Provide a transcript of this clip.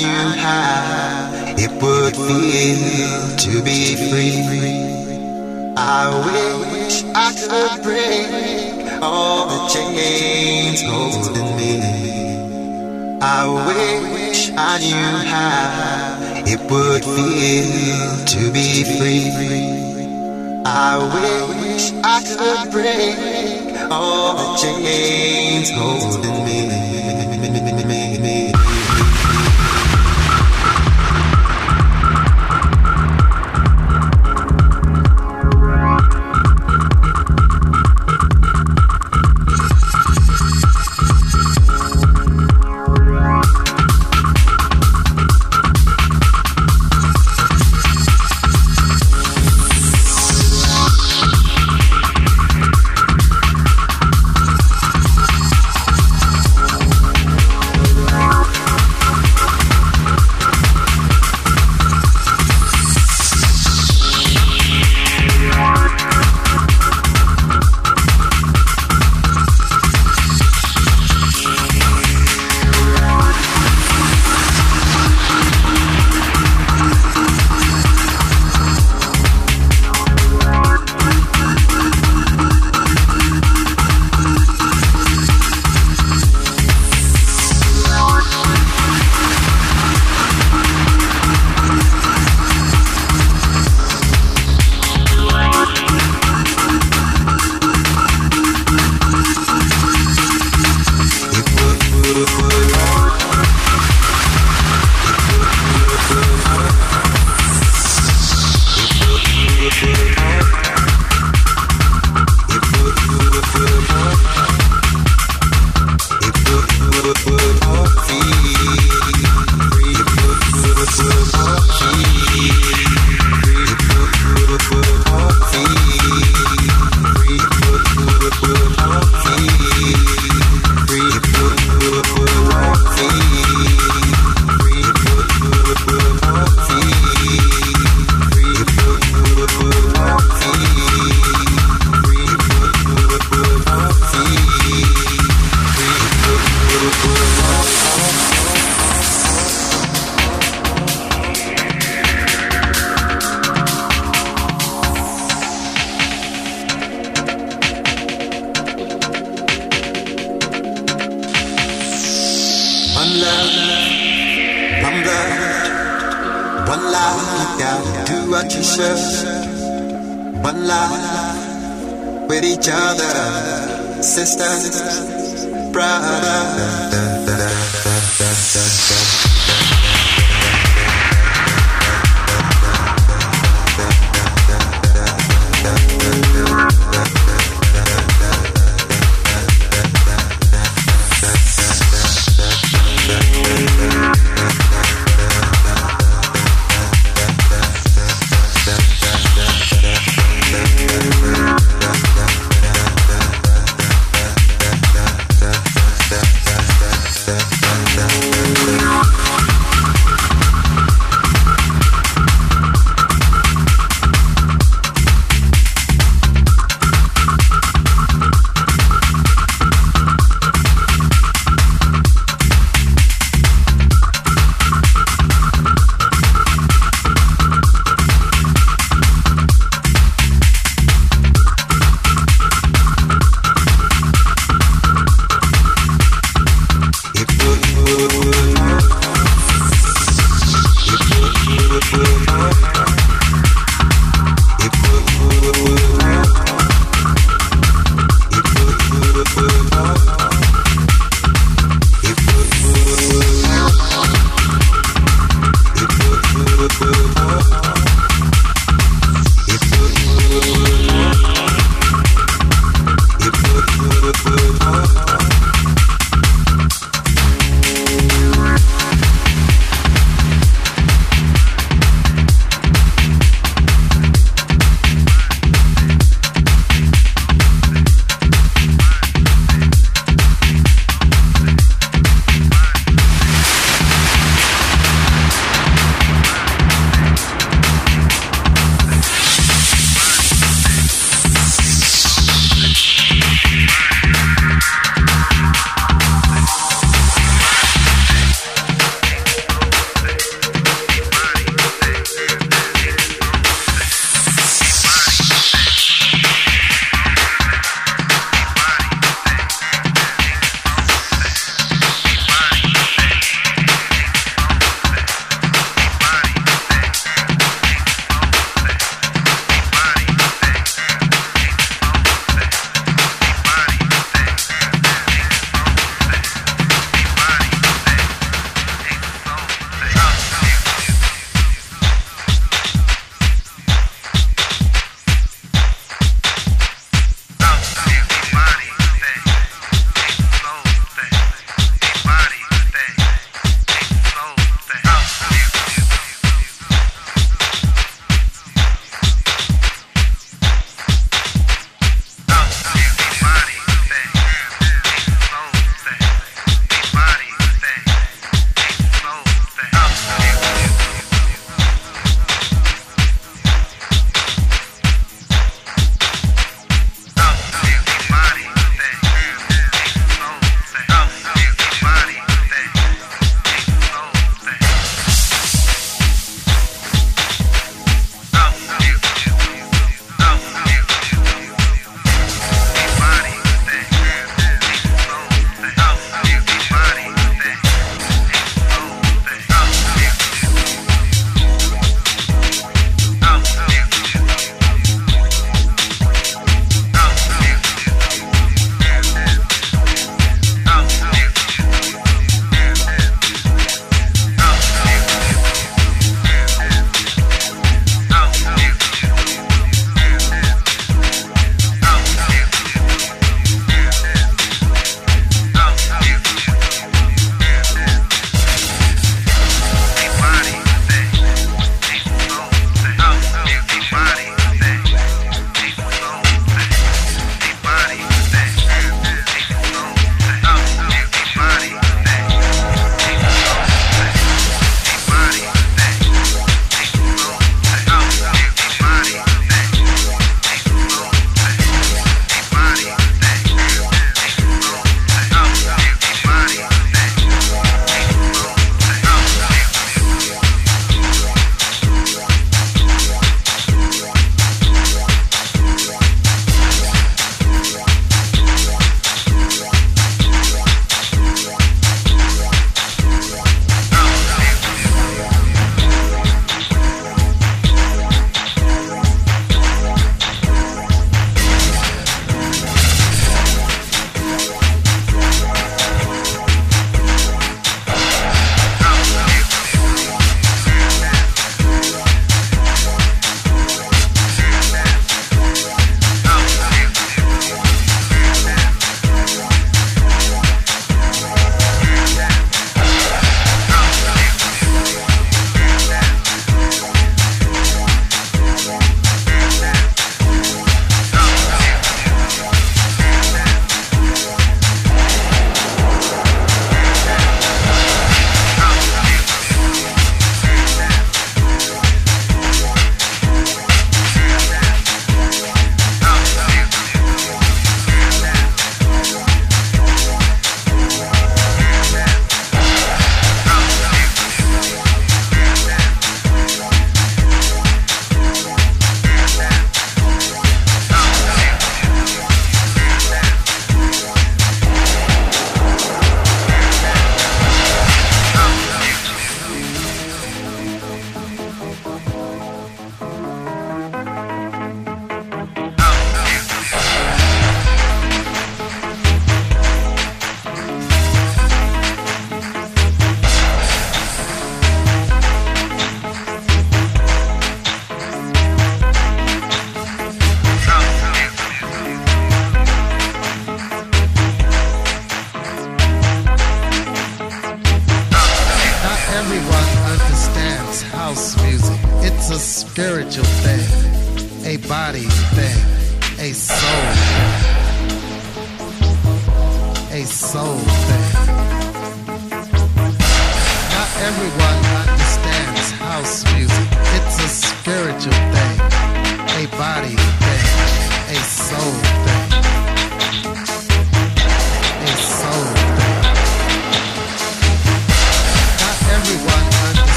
knew how it would feel to be free. I wish I could break all the chains holding me. I wish I knew how it would feel to be free. I wish I could break all the chains holding me.